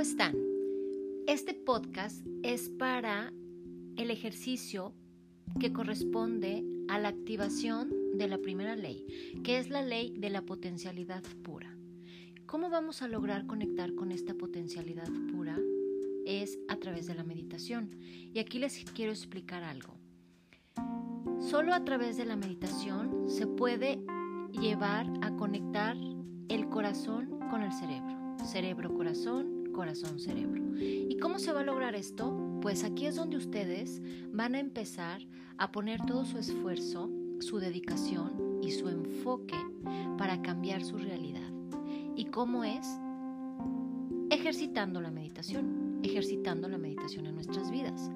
¿cómo están? Este podcast es para el ejercicio que corresponde a la activación de la primera ley, que es la ley de la potencialidad pura. ¿Cómo vamos a lograr conectar con esta potencialidad pura? Es a través de la meditación. Y aquí les quiero explicar algo. Solo a través de la meditación se puede llevar a conectar el corazón con el cerebro. Cerebro-corazón, corazón-cerebro. ¿Y cómo se va a lograr esto? Pues aquí es donde ustedes van a empezar a poner todo su esfuerzo, su dedicación y su enfoque para cambiar su realidad. ¿Y cómo es? Ejercitando la meditación, ejercitando la meditación en nuestras vidas.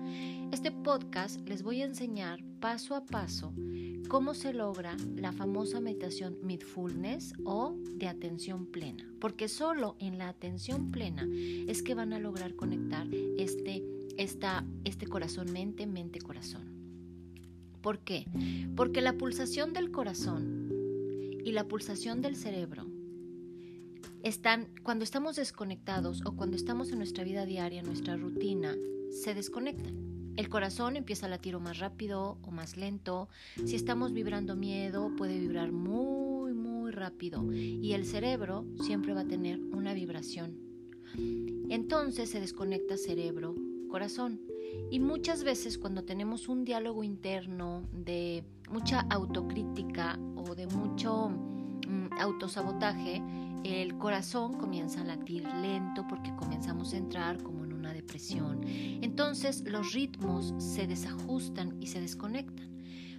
Este podcast les voy a enseñar paso a paso cómo se logra la famosa meditación mindfulness o de atención plena, porque solo en la atención plena es que van a lograr conectar este, esta, este corazón mente, mente, corazón. ¿Por qué? Porque la pulsación del corazón y la pulsación del cerebro están, cuando estamos desconectados o cuando estamos en nuestra vida diaria, en nuestra rutina, se desconectan. El corazón empieza a latir más rápido o más lento. Si estamos vibrando miedo, puede vibrar muy, muy rápido. Y el cerebro siempre va a tener una vibración. Entonces se desconecta cerebro, corazón. Y muchas veces cuando tenemos un diálogo interno de mucha autocrítica o de mucho mm, autosabotaje, el corazón comienza a latir lento porque comenzamos a entrar como depresión. Entonces los ritmos se desajustan y se desconectan.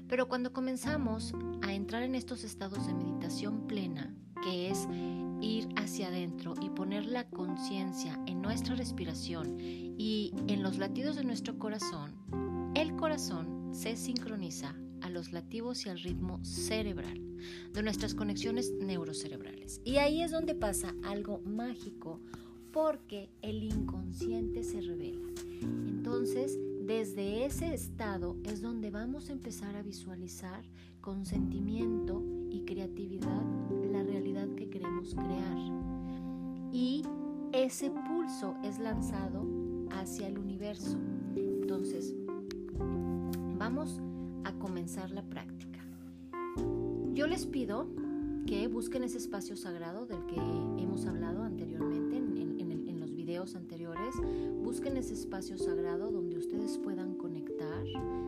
Pero cuando comenzamos a entrar en estos estados de meditación plena, que es ir hacia adentro y poner la conciencia en nuestra respiración y en los latidos de nuestro corazón, el corazón se sincroniza a los latidos y al ritmo cerebral de nuestras conexiones neurocerebrales. Y ahí es donde pasa algo mágico porque el inconsciente se revela. Entonces, desde ese estado es donde vamos a empezar a visualizar con sentimiento y creatividad la realidad que queremos crear. Y ese pulso es lanzado hacia el universo. Entonces, vamos a comenzar la práctica. Yo les pido que busquen ese espacio sagrado del que anteriores, busquen ese espacio sagrado donde ustedes puedan conectar,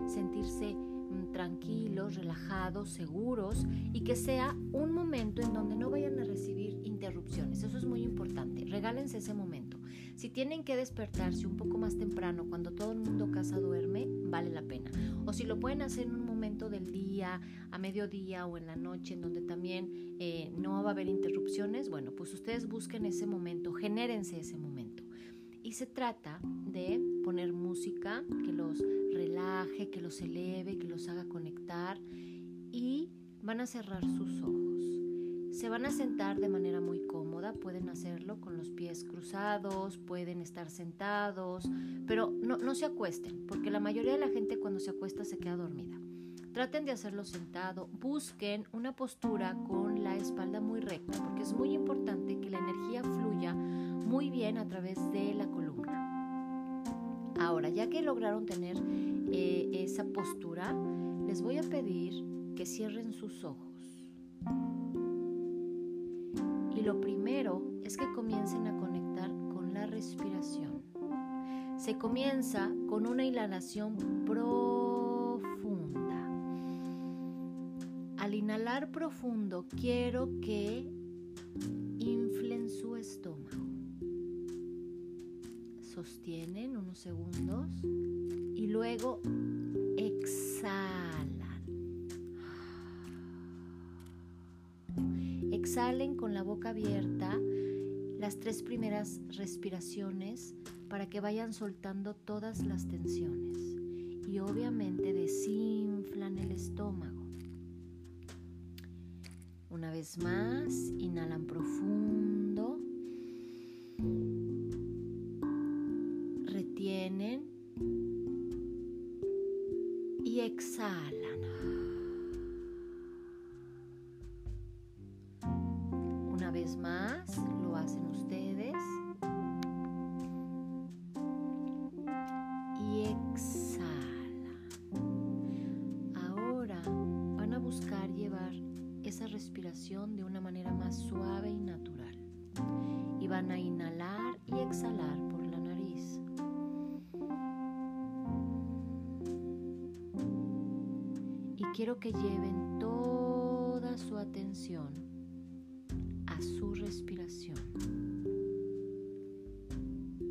sentirse mm, tranquilos, relajados, seguros y que sea un momento en donde no vayan a recibir interrupciones. Eso es muy importante. Regálense ese momento. Si tienen que despertarse un poco más temprano cuando todo el mundo casa duerme, vale la pena. O si lo pueden hacer en un momento del día, a mediodía o en la noche, en donde también eh, no va a haber interrupciones, bueno, pues ustedes busquen ese momento, genérense ese momento. Y se trata de poner música que los relaje, que los eleve, que los haga conectar y van a cerrar sus ojos. Se van a sentar de manera muy cómoda, pueden hacerlo con los pies cruzados, pueden estar sentados, pero no, no se acuesten, porque la mayoría de la gente cuando se acuesta se queda dormida. Traten de hacerlo sentado, busquen una postura con la espalda muy recta, porque es muy importante que la energía fluya muy bien a través de la columna. Ahora, ya que lograron tener eh, esa postura, les voy a pedir que cierren sus ojos. Y lo primero es que comiencen a conectar con la respiración. Se comienza con una inhalación profunda. Profundo, quiero que inflen su estómago sostienen unos segundos y luego exhalan. Exhalen con la boca abierta las tres primeras respiraciones para que vayan soltando todas las tensiones y obviamente desinflan el estómago. Una vez más, inhalan profundo. y exhalan. Una vez más, lo hacen ustedes. Por la nariz. Y quiero que lleven toda su atención a su respiración.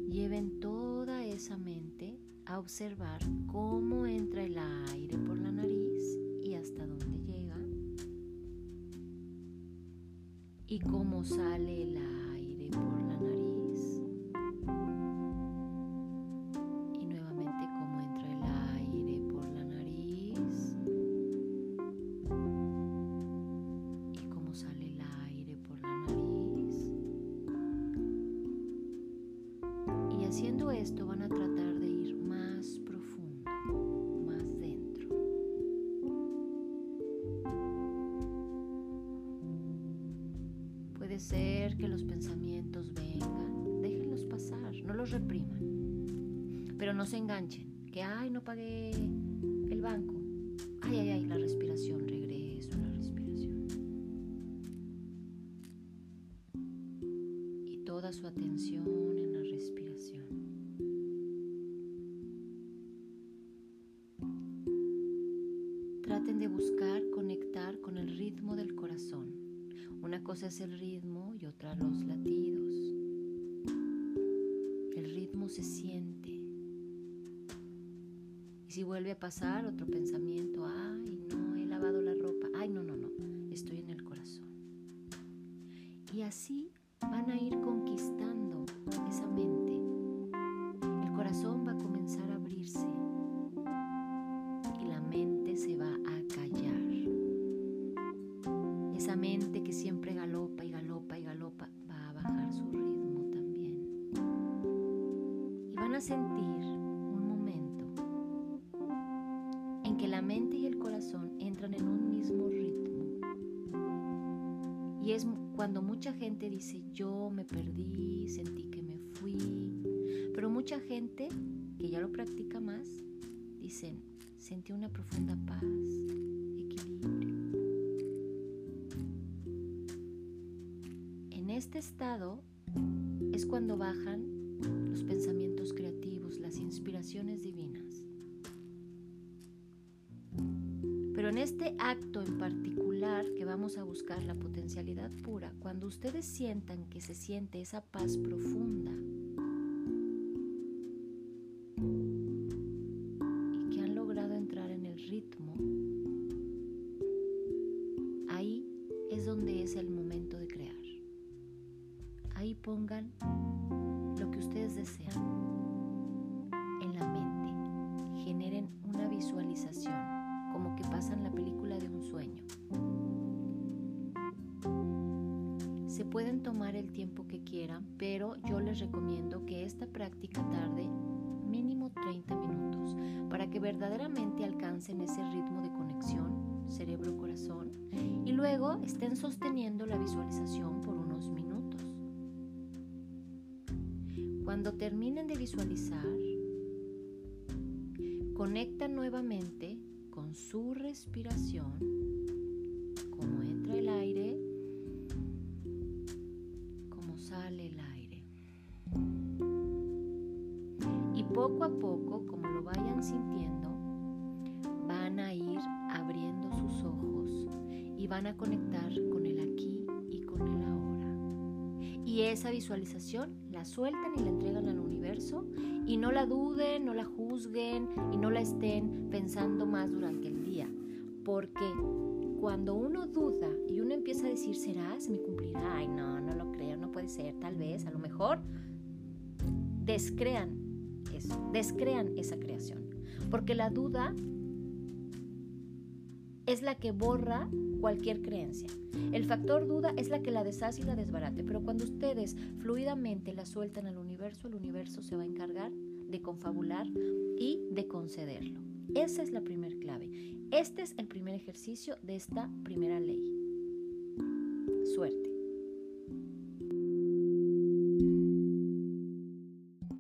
Lleven toda esa mente a observar cómo entra el aire por la nariz y hasta dónde llega y cómo sale el aire esto van a tratar de ser que los pensamientos vengan, déjenlos pasar, no los repriman. Pero no se enganchen, que ay, no pagué el banco. Ay, ay, ay, la respiración, regreso a la respiración. Y toda su atención Traten de buscar conectar con el ritmo del corazón una cosa es el ritmo y otra los latidos. El ritmo se siente. Y si vuelve a pasar otro pensamiento, ay, no, he lavado la ropa, ay, no, no, no, estoy en el corazón. Y así van a ir conquistando esa mente. Esa mente que siempre galopa y galopa y galopa va a bajar su ritmo también. Y van a sentir un momento en que la mente y el corazón entran en un mismo ritmo. Y es cuando mucha gente dice, yo me perdí, sentí que me fui. Pero mucha gente que ya lo practica más, dicen, sentí una profunda paz, equilibrio. Este estado es cuando bajan los pensamientos creativos, las inspiraciones divinas. Pero en este acto en particular que vamos a buscar la potencialidad pura, cuando ustedes sientan que se siente esa paz profunda y que han logrado entrar en el ritmo, ahí es donde es el momento de crear ahí pongan lo que ustedes desean en la mente. Generen una visualización, como que pasan la película de un sueño. Se pueden tomar el tiempo que quieran, pero yo les recomiendo que esta práctica tarde mínimo 30 minutos para que verdaderamente alcancen ese ritmo de conexión cerebro-corazón y luego estén sosteniendo la visualización por unos minutos. Cuando terminen de visualizar, conectan nuevamente con su respiración, cómo entra el aire, cómo sale el aire. Y poco a poco, como lo vayan sintiendo, van a ir abriendo sus ojos y van a conectar con esa visualización la sueltan y la entregan al universo y no la duden, no la juzguen y no la estén pensando más durante el día. Porque cuando uno duda y uno empieza a decir, ¿será? ¿Se me cumplirá? Ay, no, no lo creo, no puede ser, tal vez, a lo mejor, descrean eso, descrean esa creación. Porque la duda es la que borra cualquier creencia. El factor duda es la que la deshace y la desbarate, pero cuando ustedes fluidamente la sueltan al universo, el universo se va a encargar de confabular y de concederlo. Esa es la primera clave. Este es el primer ejercicio de esta primera ley. Suerte.